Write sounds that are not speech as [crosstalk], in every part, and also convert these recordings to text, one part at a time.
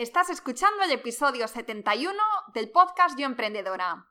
Estás escuchando el episodio 71 del podcast Yo Emprendedora.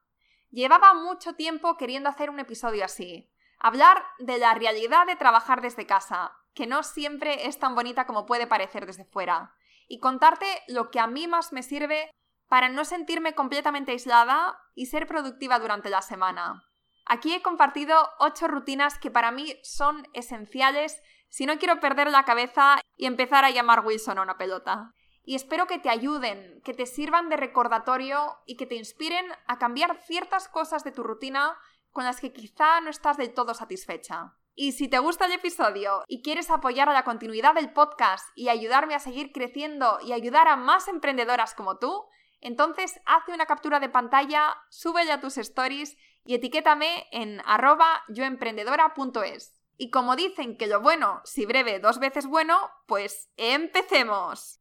Llevaba mucho tiempo queriendo hacer un episodio así. Hablar de la realidad de trabajar desde casa, que no siempre es tan bonita como puede parecer desde fuera. Y contarte lo que a mí más me sirve para no sentirme completamente aislada y ser productiva durante la semana. Aquí he compartido 8 rutinas que para mí son esenciales si no quiero perder la cabeza y empezar a llamar Wilson a una pelota y espero que te ayuden, que te sirvan de recordatorio y que te inspiren a cambiar ciertas cosas de tu rutina con las que quizá no estás del todo satisfecha. Y si te gusta el episodio y quieres apoyar a la continuidad del podcast y ayudarme a seguir creciendo y ayudar a más emprendedoras como tú, entonces hazte una captura de pantalla, súbela a tus stories y etiquétame en arroba yoemprendedora.es. Y como dicen que lo bueno, si breve, dos veces bueno, pues empecemos.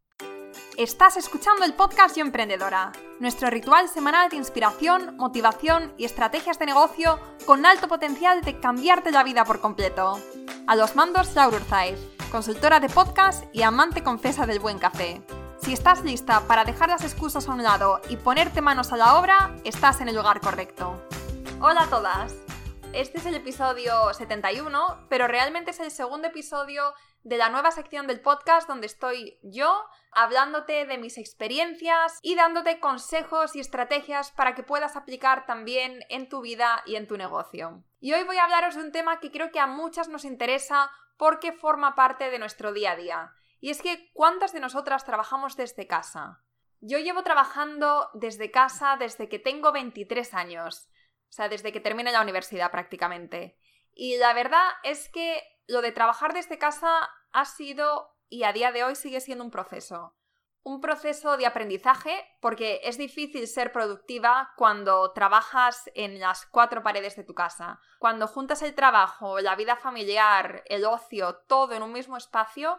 Estás escuchando el podcast Yo Emprendedora, nuestro ritual semanal de inspiración, motivación y estrategias de negocio con alto potencial de cambiarte la vida por completo. A los mandos, Laura Urzaiz, consultora de podcast y amante confesa del buen café. Si estás lista para dejar las excusas a un lado y ponerte manos a la obra, estás en el lugar correcto. Hola a todas. Este es el episodio 71, pero realmente es el segundo episodio de la nueva sección del podcast donde estoy yo hablándote de mis experiencias y dándote consejos y estrategias para que puedas aplicar también en tu vida y en tu negocio. Y hoy voy a hablaros de un tema que creo que a muchas nos interesa porque forma parte de nuestro día a día. Y es que ¿cuántas de nosotras trabajamos desde casa? Yo llevo trabajando desde casa desde que tengo 23 años, o sea, desde que terminé la universidad prácticamente. Y la verdad es que lo de trabajar desde casa ha sido y a día de hoy sigue siendo un proceso. Un proceso de aprendizaje porque es difícil ser productiva cuando trabajas en las cuatro paredes de tu casa. Cuando juntas el trabajo, la vida familiar, el ocio, todo en un mismo espacio,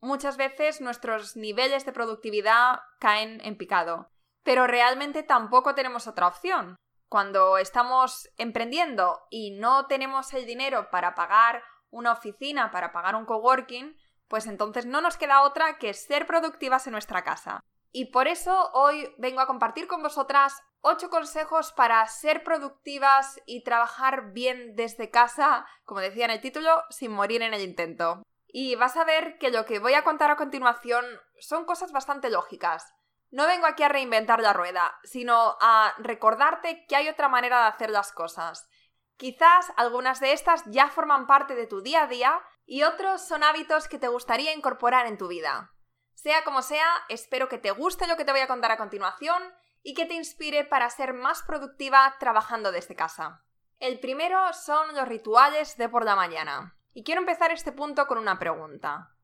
muchas veces nuestros niveles de productividad caen en picado. Pero realmente tampoco tenemos otra opción. Cuando estamos emprendiendo y no tenemos el dinero para pagar una oficina, para pagar un coworking, pues entonces no nos queda otra que ser productivas en nuestra casa. Y por eso hoy vengo a compartir con vosotras 8 consejos para ser productivas y trabajar bien desde casa, como decía en el título, sin morir en el intento. Y vas a ver que lo que voy a contar a continuación son cosas bastante lógicas. No vengo aquí a reinventar la rueda, sino a recordarte que hay otra manera de hacer las cosas. Quizás algunas de estas ya forman parte de tu día a día y otros son hábitos que te gustaría incorporar en tu vida. Sea como sea, espero que te guste lo que te voy a contar a continuación y que te inspire para ser más productiva trabajando desde casa. El primero son los rituales de por la mañana. Y quiero empezar este punto con una pregunta.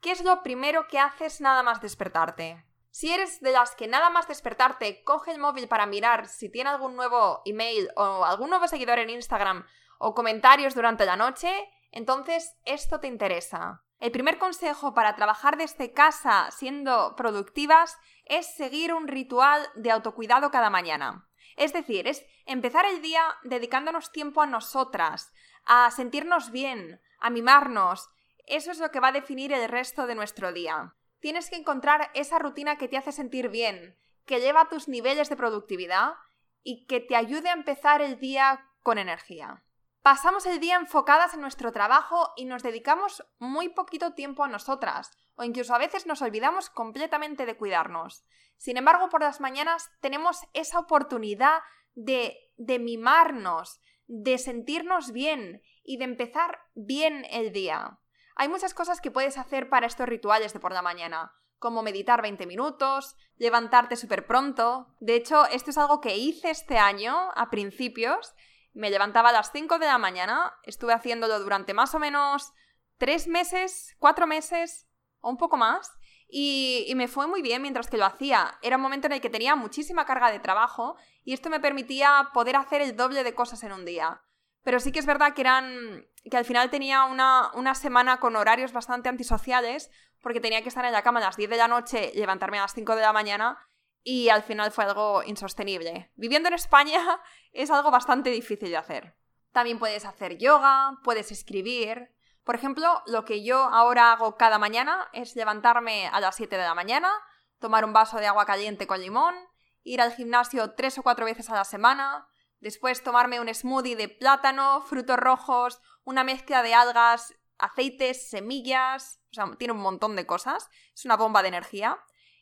¿Qué es lo primero que haces nada más despertarte? Si eres de las que nada más despertarte coge el móvil para mirar si tiene algún nuevo email o algún nuevo seguidor en Instagram o comentarios durante la noche, entonces esto te interesa. El primer consejo para trabajar desde casa siendo productivas es seguir un ritual de autocuidado cada mañana. Es decir, es empezar el día dedicándonos tiempo a nosotras, a sentirnos bien, a mimarnos. Eso es lo que va a definir el resto de nuestro día tienes que encontrar esa rutina que te hace sentir bien, que lleva tus niveles de productividad y que te ayude a empezar el día con energía. Pasamos el día enfocadas en nuestro trabajo y nos dedicamos muy poquito tiempo a nosotras, o incluso a veces nos olvidamos completamente de cuidarnos. Sin embargo, por las mañanas tenemos esa oportunidad de, de mimarnos, de sentirnos bien y de empezar bien el día. Hay muchas cosas que puedes hacer para estos rituales de por la mañana, como meditar 20 minutos, levantarte súper pronto. De hecho, esto es algo que hice este año, a principios. Me levantaba a las 5 de la mañana, estuve haciéndolo durante más o menos 3 meses, 4 meses o un poco más. Y, y, me fue muy bien mientras que lo hacía. Era un momento en el que tenía muchísima carga de trabajo y esto me permitía poder hacer el doble de cosas en un día. Pero sí que es verdad que eran. que al final tenía una, una semana con horarios bastante antisociales, porque tenía que estar en la cama a las 10 de la noche, levantarme a las 5 de la mañana, y al final fue algo insostenible. Viviendo en España [laughs] es algo bastante difícil de hacer. También puedes hacer yoga, puedes escribir. Por ejemplo, lo que yo ahora hago cada mañana es levantarme a las 7 de la mañana, tomar un vaso de agua caliente con limón, ir al gimnasio tres o cuatro veces a la semana, después tomarme un smoothie de plátano, frutos rojos, una mezcla de algas, aceites, semillas, o sea, tiene un montón de cosas, es una bomba de energía.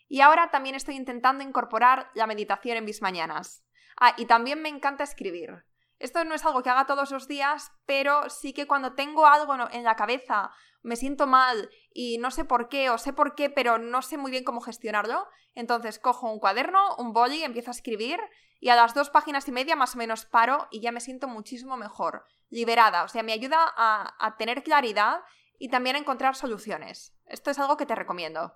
Y ahora también estoy intentando incorporar la meditación en mis mañanas. Ah, y también me encanta escribir. Esto no es algo que haga todos los días, pero sí que cuando tengo algo en la cabeza, me siento mal y no sé por qué, o sé por qué, pero no sé muy bien cómo gestionarlo, entonces cojo un cuaderno, un boli, empiezo a escribir y a las dos páginas y media más o menos paro y ya me siento muchísimo mejor, liberada, o sea, me ayuda a, a tener claridad y también a encontrar soluciones. Esto es algo que te recomiendo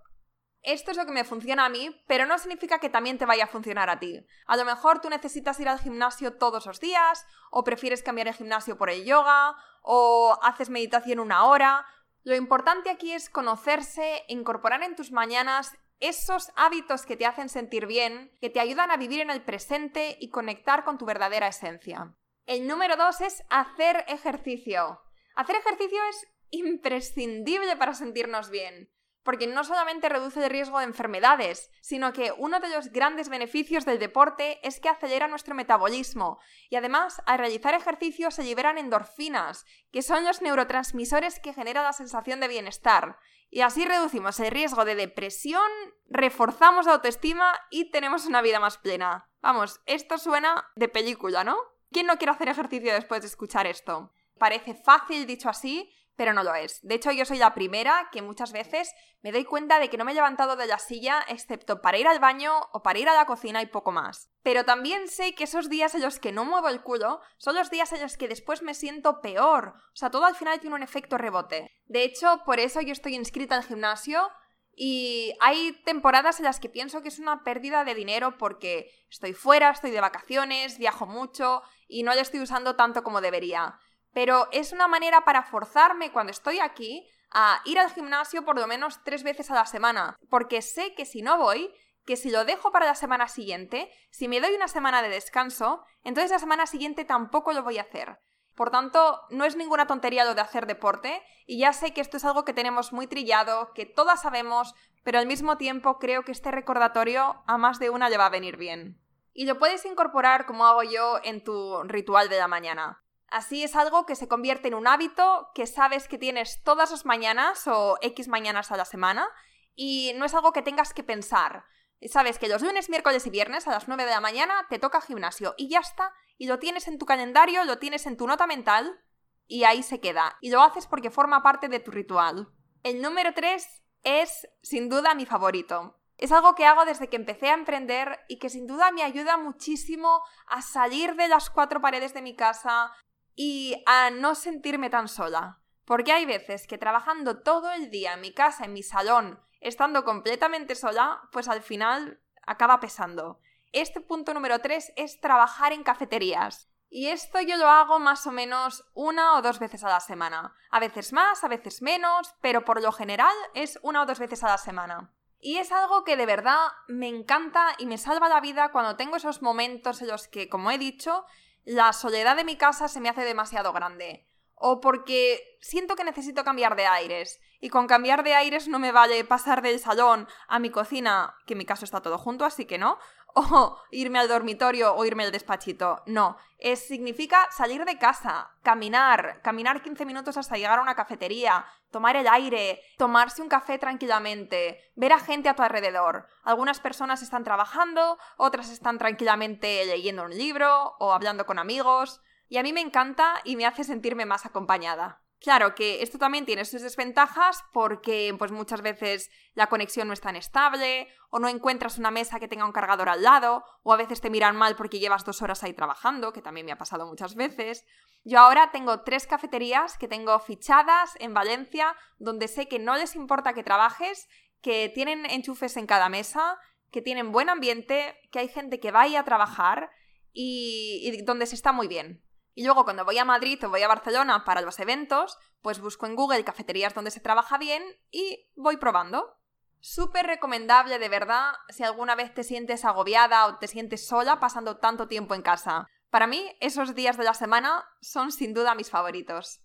esto es lo que me funciona a mí, pero no significa que también te vaya a funcionar a ti. A lo mejor tú necesitas ir al gimnasio todos los días, o prefieres cambiar el gimnasio por el yoga, o haces meditación una hora. Lo importante aquí es conocerse, incorporar en tus mañanas esos hábitos que te hacen sentir bien, que te ayudan a vivir en el presente y conectar con tu verdadera esencia. El número dos es hacer ejercicio. Hacer ejercicio es imprescindible para sentirnos bien porque no solamente reduce el riesgo de enfermedades, sino que uno de los grandes beneficios del deporte es que acelera nuestro metabolismo y además al realizar ejercicio se liberan endorfinas, que son los neurotransmisores que generan la sensación de bienestar. Y así reducimos el riesgo de depresión, reforzamos la autoestima y tenemos una vida más plena. Vamos, esto suena de película, ¿no? ¿Quién no quiere hacer ejercicio después de escuchar esto? Parece fácil dicho así, pero no lo es. De hecho, yo soy la primera que muchas veces me doy cuenta de que no me he levantado de la silla excepto para ir al baño o para ir a la cocina y poco más. Pero también sé que esos días en los que no muevo el culo son los días en los que después me siento peor. O sea, todo al final tiene un efecto rebote. De hecho, por eso yo estoy inscrita al gimnasio y hay temporadas en las que pienso que es una pérdida de dinero porque estoy fuera, estoy de vacaciones, viajo mucho y no lo estoy usando tanto como debería pero es una manera para forzarme cuando estoy aquí a ir al gimnasio por lo menos tres veces a la semana, porque sé que si no voy, que si lo dejo para la semana siguiente, si me doy una semana de descanso, entonces la semana siguiente tampoco lo voy a hacer. Por tanto, no es ninguna tontería lo de hacer deporte, y ya sé que esto es algo que tenemos muy trillado, que todas sabemos, pero al mismo tiempo creo que este recordatorio a más de una le va a venir bien. Y lo puedes incorporar como hago yo en tu ritual de la mañana. Así es algo que se convierte en un hábito que sabes que tienes todas las mañanas o X mañanas a la semana y no es algo que tengas que pensar. Sabes que los lunes, miércoles y viernes a las 9 de la mañana te toca gimnasio y ya está, y lo tienes en tu calendario, lo tienes en tu nota mental y ahí se queda. Y lo haces porque forma parte de tu ritual. El número 3 es sin duda mi favorito. Es algo que hago desde que empecé a emprender y que sin duda me ayuda muchísimo a salir de las cuatro paredes de mi casa, y a no sentirme tan sola. Porque hay veces que trabajando todo el día en mi casa, en mi salón, estando completamente sola, pues al final acaba pesando. Este punto número 3 es trabajar en cafeterías. Y esto yo lo hago más o menos una o dos veces a la semana. A veces más, a veces menos, pero por lo general es una o dos veces a la semana. Y es algo que de verdad me encanta y me salva la vida cuando tengo esos momentos en los que, como he dicho, la soledad de mi casa se me hace demasiado grande. O porque siento que necesito cambiar de aires. Y con cambiar de aires no me vale pasar del salón a mi cocina, que en mi caso está todo junto, así que no, [laughs] o irme al dormitorio o irme al despachito. No, significa salir de casa, caminar, caminar 15 minutos hasta llegar a una cafetería, tomar el aire, tomarse un café tranquilamente, ver a gente a tu alrededor. Algunas personas están trabajando, otras están tranquilamente leyendo un libro o hablando con amigos. Y a mí me encanta y me hace sentirme más acompañada. Claro que esto también tiene sus desventajas porque pues muchas veces la conexión no es tan estable o no encuentras una mesa que tenga un cargador al lado o a veces te miran mal porque llevas dos horas ahí trabajando, que también me ha pasado muchas veces. Yo ahora tengo tres cafeterías que tengo fichadas en Valencia donde sé que no les importa que trabajes, que tienen enchufes en cada mesa, que tienen buen ambiente, que hay gente que vaya a trabajar y donde se está muy bien. Y luego cuando voy a Madrid o voy a Barcelona para los eventos, pues busco en Google cafeterías donde se trabaja bien y voy probando. Súper recomendable de verdad si alguna vez te sientes agobiada o te sientes sola pasando tanto tiempo en casa. Para mí, esos días de la semana son sin duda mis favoritos.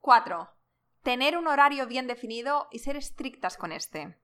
4. Tener un horario bien definido y ser estrictas con este.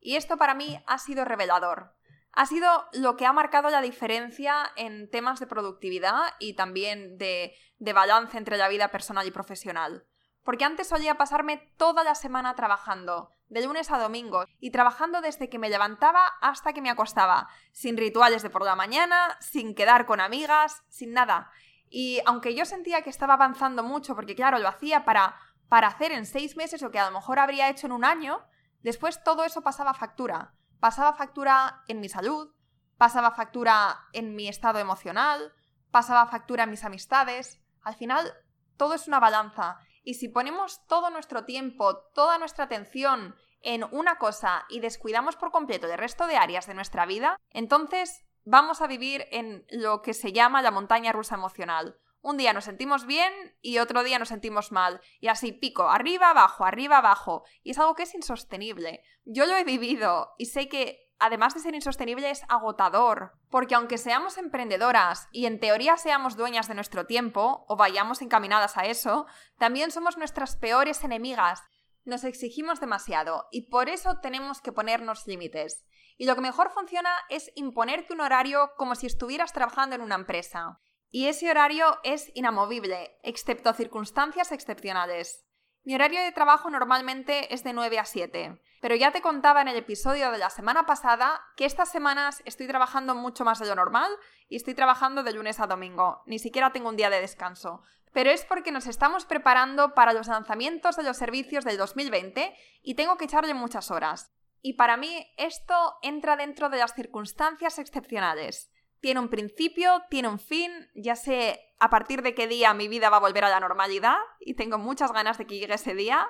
Y esto para mí ha sido revelador. Ha sido lo que ha marcado la diferencia en temas de productividad y también de, de balance entre la vida personal y profesional. Porque antes solía pasarme toda la semana trabajando, de lunes a domingo, y trabajando desde que me levantaba hasta que me acostaba, sin rituales de por la mañana, sin quedar con amigas, sin nada. Y aunque yo sentía que estaba avanzando mucho, porque claro, lo hacía para, para hacer en seis meses lo que a lo mejor habría hecho en un año, después todo eso pasaba factura. Pasaba factura en mi salud, pasaba factura en mi estado emocional, pasaba factura en mis amistades. Al final, todo es una balanza y si ponemos todo nuestro tiempo, toda nuestra atención en una cosa y descuidamos por completo el resto de áreas de nuestra vida, entonces vamos a vivir en lo que se llama la montaña rusa emocional. Un día nos sentimos bien y otro día nos sentimos mal. Y así pico, arriba, abajo, arriba, abajo. Y es algo que es insostenible. Yo lo he vivido y sé que además de ser insostenible, es agotador. Porque aunque seamos emprendedoras y en teoría seamos dueñas de nuestro tiempo, o vayamos encaminadas a eso, también somos nuestras peores enemigas. Nos exigimos demasiado y por eso tenemos que ponernos límites. Y lo que mejor funciona es imponerte un horario como si estuvieras trabajando en una empresa. Y ese horario es inamovible, excepto circunstancias excepcionales. Mi horario de trabajo normalmente es de 9 a 7, pero ya te contaba en el episodio de la semana pasada que estas semanas estoy trabajando mucho más de lo normal y estoy trabajando de lunes a domingo, ni siquiera tengo un día de descanso. Pero es porque nos estamos preparando para los lanzamientos de los servicios del 2020 y tengo que echarle muchas horas. Y para mí esto entra dentro de las circunstancias excepcionales tiene un principio, tiene un fin, ya sé a partir de qué día mi vida va a volver a la normalidad y tengo muchas ganas de que llegue ese día,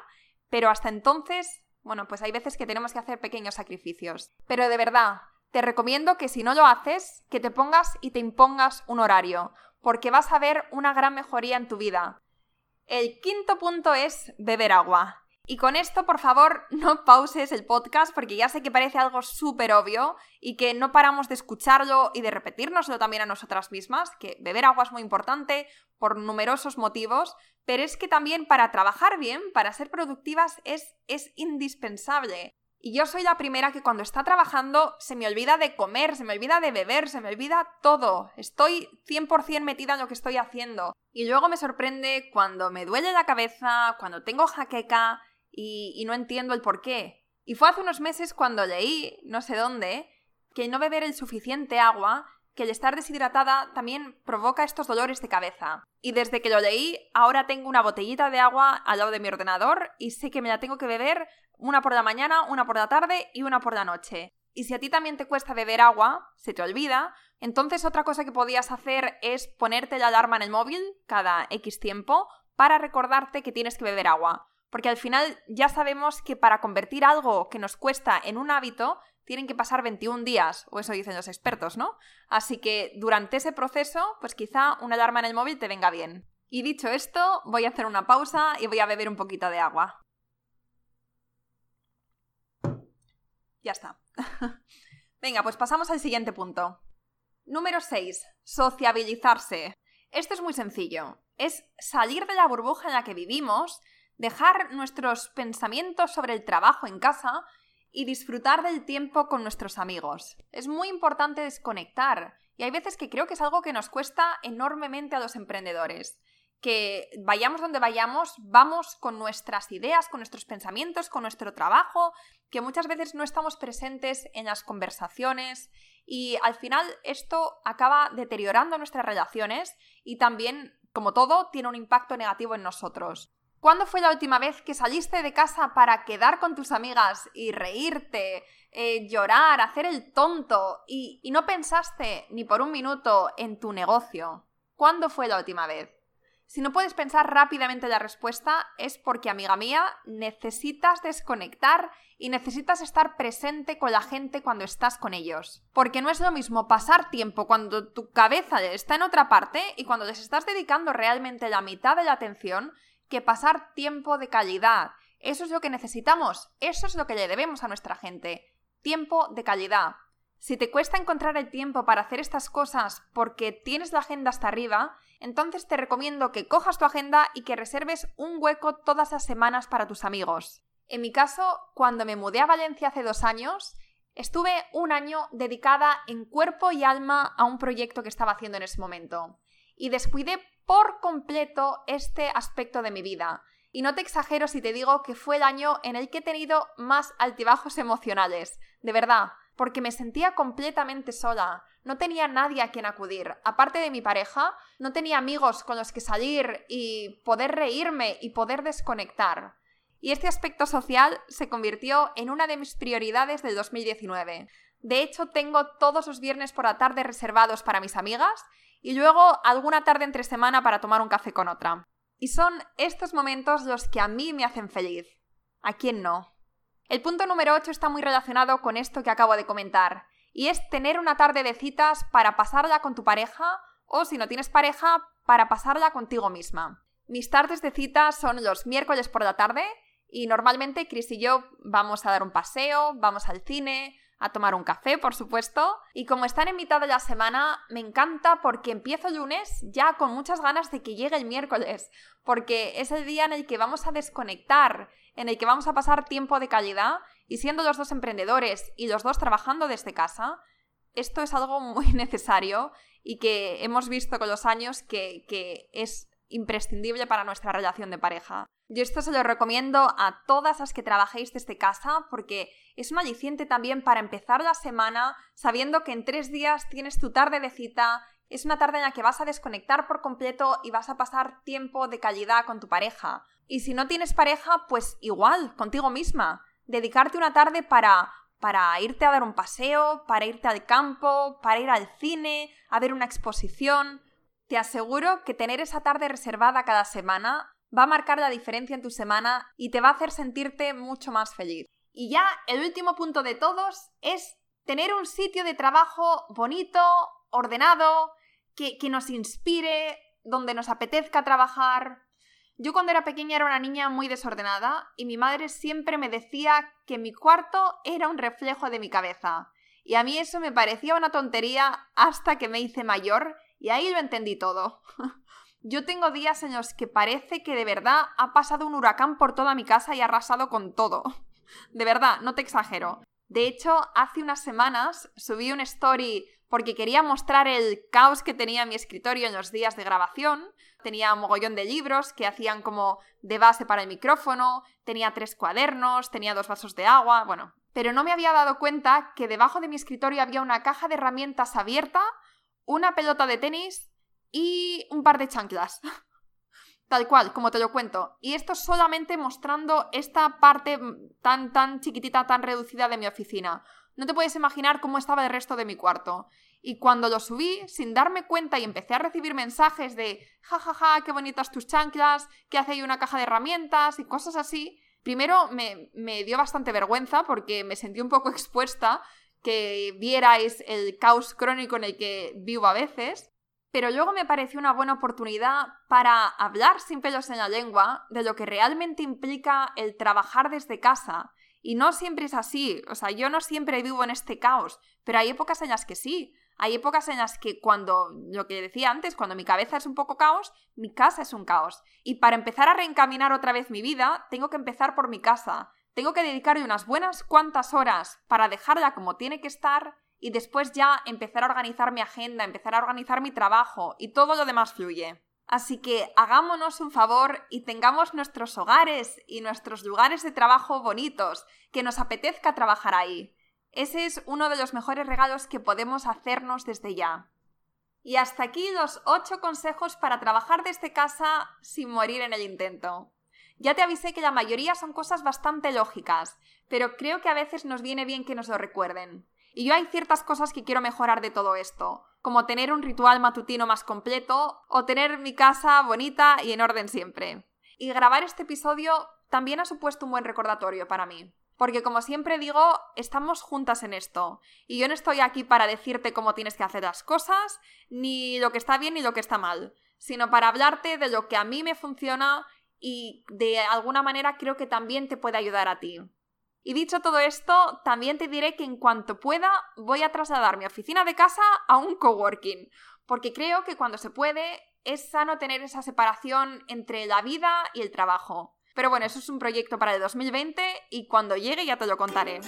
pero hasta entonces, bueno, pues hay veces que tenemos que hacer pequeños sacrificios. Pero de verdad, te recomiendo que si no lo haces, que te pongas y te impongas un horario, porque vas a ver una gran mejoría en tu vida. El quinto punto es beber agua. Y con esto, por favor, no pauses el podcast porque ya sé que parece algo súper obvio y que no paramos de escucharlo y de repetírnoslo también a nosotras mismas, que beber agua es muy importante por numerosos motivos, pero es que también para trabajar bien, para ser productivas, es, es indispensable. Y yo soy la primera que cuando está trabajando se me olvida de comer, se me olvida de beber, se me olvida todo. Estoy 100% metida en lo que estoy haciendo. Y luego me sorprende cuando me duele la cabeza, cuando tengo jaqueca, y, no entiendo el por qué. Y fue hace unos meses cuando leí, no sé dónde, que no beber el suficiente agua, que el estar deshidratada también provoca estos dolores de cabeza. Y desde que lo leí, ahora tengo una botellita de agua al lado de mi ordenador y sé que me la tengo que beber una por la mañana, una por la tarde y una por la noche. Y si a ti también te cuesta beber agua, se te olvida, entonces otra cosa que podías hacer es ponerte la alarma en el móvil cada X tiempo para recordarte que tienes que beber agua. Porque al final ya sabemos que para convertir algo que nos cuesta en un hábito, tienen que pasar 21 días, o eso dicen los expertos, ¿no? Así que durante ese proceso, pues quizá una alarma en el móvil te venga bien. Y dicho esto, voy a hacer una pausa y voy a beber un poquito de agua. Ya está. [laughs] Venga, pues pasamos al siguiente punto. Número 6. Sociabilizarse. Esto es muy sencillo. Es salir de la burbuja en la que vivimos dejar nuestros pensamientos sobre el trabajo en casa y disfrutar del tiempo con nuestros amigos. Es muy importante desconectar y hay veces que creo que es algo que nos cuesta enormemente a los emprendedores. Que vayamos donde vayamos, vamos con nuestras ideas, con nuestros pensamientos, con nuestro trabajo, que muchas veces no estamos presentes en las conversaciones y al final esto acaba deteriorando nuestras relaciones y también, como todo, tiene un impacto negativo en nosotros. ¿Cuándo fue la última vez que saliste de casa para quedar con tus amigas y reírte, eh, llorar, hacer el tonto y, y no pensaste ni por un minuto en tu negocio? ¿Cuándo fue la última vez? Si no puedes pensar rápidamente la respuesta es porque, amiga mía, necesitas desconectar y necesitas estar presente con la gente cuando estás con ellos. Porque no es lo mismo pasar tiempo cuando tu cabeza está en otra parte y cuando les estás dedicando realmente la mitad de la atención que pasar tiempo de calidad. Eso es lo que necesitamos, eso es lo que le debemos a nuestra gente. Tiempo de calidad. Si te cuesta encontrar el tiempo para hacer estas cosas porque tienes la agenda hasta arriba, entonces te recomiendo que cojas tu agenda y que reserves un hueco todas las semanas para tus amigos. En mi caso, cuando me mudé a Valencia hace dos años, estuve un año dedicada en cuerpo y alma a un proyecto que estaba haciendo en ese momento. Y descuidé por completo este aspecto de mi vida. Y no te exagero si te digo que fue el año en el que he tenido más altibajos emocionales. De verdad, porque me sentía completamente sola. No tenía nadie a quien acudir. Aparte de mi pareja, no tenía amigos con los que salir y poder reírme y poder desconectar. Y este aspecto social se convirtió en una de mis prioridades del 2019. De hecho, tengo todos los viernes por la tarde reservados para mis amigas y luego alguna tarde entre semana para tomar un café con otra. Y son estos momentos los que a mí me hacen feliz. ¿A quién no? El punto número 8 está muy relacionado con esto que acabo de comentar, y es tener una tarde de citas para pasarla con tu pareja o si no tienes pareja, para pasarla contigo misma. Mis tardes de citas son los miércoles por la tarde y normalmente Chris y yo vamos a dar un paseo, vamos al cine, a tomar un café, por supuesto. Y como están en mitad de la semana, me encanta porque empiezo el lunes ya con muchas ganas de que llegue el miércoles, porque es el día en el que vamos a desconectar, en el que vamos a pasar tiempo de calidad y siendo los dos emprendedores y los dos trabajando desde casa, esto es algo muy [laughs] necesario y que hemos visto con los años que, que es imprescindible para nuestra relación de pareja. Yo esto se lo recomiendo a todas las que trabajéis desde casa porque es un aliciente también para empezar la semana sabiendo que en tres días tienes tu tarde de cita, es una tarde en la que vas a desconectar por completo y vas a pasar tiempo de calidad con tu pareja. Y si no tienes pareja, pues igual, contigo misma. Dedicarte una tarde para para irte a dar un paseo, para irte al campo, para ir al cine, a ver una exposición. Te aseguro que tener esa tarde reservada cada semana va a marcar la diferencia en tu semana y te va a hacer sentirte mucho más feliz. Y ya el último punto de todos es tener un sitio de trabajo bonito, ordenado, que, que nos inspire, donde nos apetezca trabajar. Yo cuando era pequeña era una niña muy desordenada y mi madre siempre me decía que mi cuarto era un reflejo de mi cabeza. Y a mí eso me parecía una tontería hasta que me hice mayor y ahí lo entendí todo. [laughs] Yo tengo días en los que parece que de verdad ha pasado un huracán por toda mi casa y ha arrasado con todo. [laughs] De verdad, no te exagero. De hecho, hace unas semanas subí un story porque quería mostrar el caos que tenía mi escritorio en los días de grabación. Tenía un mogollón de libros que hacían como de base para el micrófono, tenía tres cuadernos, tenía dos vasos de agua, bueno. Pero no me había dado cuenta que debajo de mi escritorio había una caja de herramientas abierta una pelota de tenis y un par de chanclas. [laughs] Tal cual, como te lo cuento. Y esto solamente mostrando esta parte tan, tan chiquitita, tan reducida de mi oficina. No te puedes imaginar cómo estaba el resto de mi cuarto. Y cuando lo subí, sin darme cuenta y empecé a recibir mensajes de jajaja, ja, ja, qué bonitas tus chanclas, que hace ahí una caja de herramientas y cosas así, primero me, me dio bastante vergüenza porque me sentí un poco [laughs] expuesta que vierais el caos crónico en el que vivo a veces, pero luego me pareció una buena oportunidad para hablar sin pelos en la lengua de lo que realmente implica el trabajar desde casa. Y no siempre es así, o sea, yo no siempre vivo en este caos, pero hay épocas en las que sí. Hay épocas en las que cuando, lo que decía antes, cuando mi cabeza es un poco caos, mi casa es un caos. Y para empezar a reencaminar otra vez mi vida, tengo que empezar por mi casa. Tengo que dedicarle unas buenas cuantas horas para dejarla como tiene que estar y después ya empezar a organizar mi agenda, empezar a organizar mi trabajo y todo lo demás fluye. Así que hagámonos un favor y tengamos nuestros hogares y nuestros lugares de trabajo bonitos, que nos apetezca trabajar ahí. Ese es uno de los mejores regalos que podemos hacernos desde ya. Y hasta aquí los 8 consejos para trabajar desde casa sin morir en el intento. Ya te avisé que la mayoría son cosas bastante lógicas, pero creo que a veces nos viene bien que nos lo recuerden. Y yo hay ciertas cosas que quiero mejorar de todo esto, como tener un ritual matutino más completo o tener mi casa bonita y en orden siempre. Y grabar este episodio también ha supuesto un buen recordatorio para mí. Porque como siempre digo, estamos juntas en esto. Y yo no estoy aquí para decirte cómo tienes que hacer las cosas, ni lo que está bien ni lo que está mal, sino para hablarte de lo que a mí me funciona y de alguna manera creo que también te puede ayudar a ti. Y dicho todo esto, también te diré que en cuanto pueda voy a trasladar mi oficina de casa a un coworking, porque creo que cuando se puede es sano tener esa separación entre la vida y el trabajo. Pero bueno, eso es un proyecto para el 2020 y cuando llegue ya te lo contaré.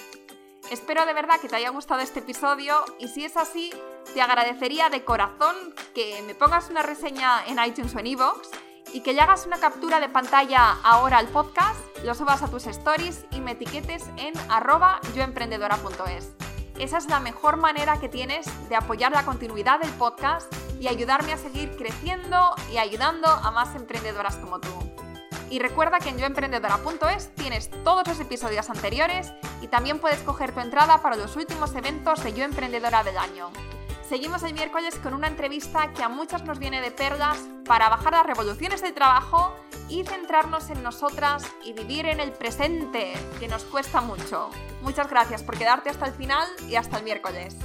Espero de verdad que te haya gustado este episodio y si es así, te agradecería de corazón que me pongas una reseña en iTunes o en iVoox y que le hagas una captura de pantalla ahora al podcast, lo subas a tus stories y me etiquetes en arroba yoemprendedora.es. Esa es la mejor manera que tienes de apoyar la continuidad del podcast y ayudarme a seguir creciendo y ayudando a más emprendedoras como tú. Y recuerda que en yoemprendedora.es tienes todos los episodios anteriores y también puedes coger tu entrada para los últimos eventos de Yo Emprendedora del año. Seguimos el miércoles con una entrevista que a muchas nos viene de perlas para bajar las revoluciones del trabajo y centrarnos en nosotras y vivir en el presente, que nos cuesta mucho. Muchas gracias por quedarte hasta el final y hasta el miércoles.